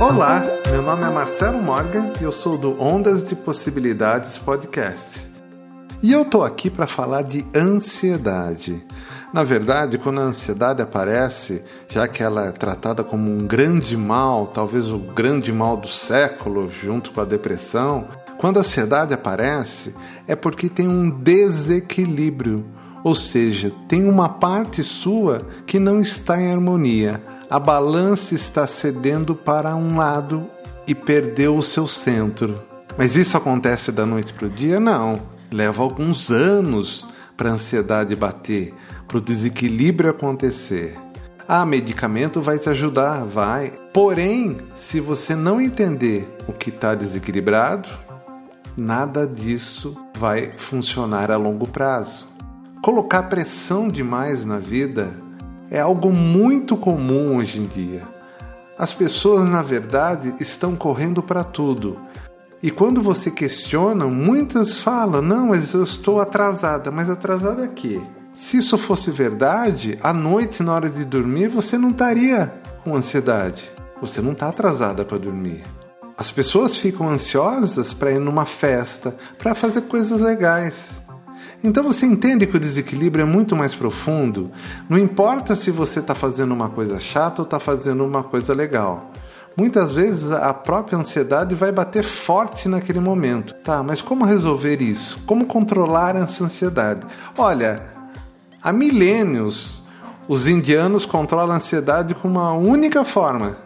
Olá, meu nome é Marcelo Morgan e eu sou do Ondas de Possibilidades Podcast. E eu tô aqui para falar de ansiedade. Na verdade, quando a ansiedade aparece, já que ela é tratada como um grande mal, talvez o grande mal do século, junto com a depressão, quando a ansiedade aparece, é porque tem um desequilíbrio, ou seja, tem uma parte sua que não está em harmonia a balança está cedendo para um lado e perdeu o seu centro. Mas isso acontece da noite para o dia? Não. Leva alguns anos para a ansiedade bater, para o desequilíbrio acontecer. Ah, medicamento vai te ajudar, vai. Porém, se você não entender o que está desequilibrado, nada disso vai funcionar a longo prazo. Colocar pressão demais na vida é algo muito comum hoje em dia. As pessoas, na verdade, estão correndo para tudo. E quando você questiona, muitas falam: não, mas eu estou atrasada. Mas atrasada é quê? Se isso fosse verdade, à noite, na hora de dormir, você não estaria com ansiedade. Você não está atrasada para dormir. As pessoas ficam ansiosas para ir numa festa, para fazer coisas legais. Então você entende que o desequilíbrio é muito mais profundo. Não importa se você está fazendo uma coisa chata ou está fazendo uma coisa legal. Muitas vezes a própria ansiedade vai bater forte naquele momento. Tá, mas como resolver isso? Como controlar essa ansiedade? Olha, há milênios os indianos controlam a ansiedade com uma única forma: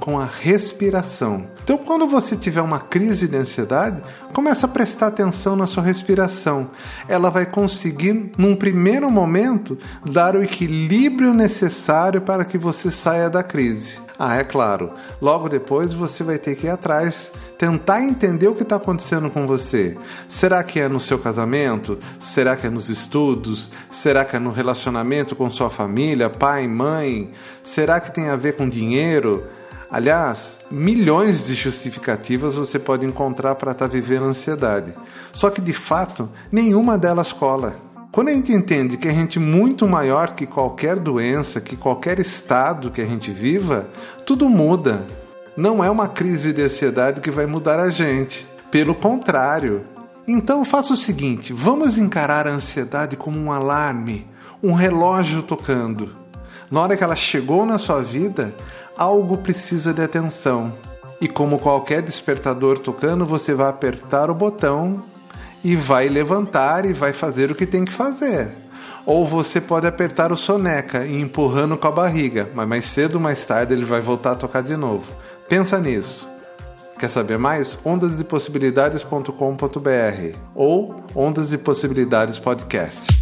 com a respiração. Então, quando você tiver uma crise de ansiedade, começa a prestar atenção na sua respiração. Ela vai conseguir, num primeiro momento, dar o equilíbrio necessário para que você saia da crise. Ah, é claro. Logo depois você vai ter que ir atrás, tentar entender o que está acontecendo com você. Será que é no seu casamento? Será que é nos estudos? Será que é no relacionamento com sua família, pai, mãe? Será que tem a ver com dinheiro? Aliás, milhões de justificativas você pode encontrar para estar tá vivendo ansiedade. Só que de fato, nenhuma delas cola. Quando a gente entende que a gente é muito maior que qualquer doença, que qualquer estado que a gente viva, tudo muda. Não é uma crise de ansiedade que vai mudar a gente. Pelo contrário. Então faça o seguinte: vamos encarar a ansiedade como um alarme, um relógio tocando. Na hora que ela chegou na sua vida, algo precisa de atenção. E como qualquer despertador tocando, você vai apertar o botão e vai levantar e vai fazer o que tem que fazer. Ou você pode apertar o soneca e empurrando com a barriga, mas mais cedo ou mais tarde ele vai voltar a tocar de novo. Pensa nisso. Quer saber mais? ondasdepossibilidades.com.br ou Ondas de Possibilidades Podcast.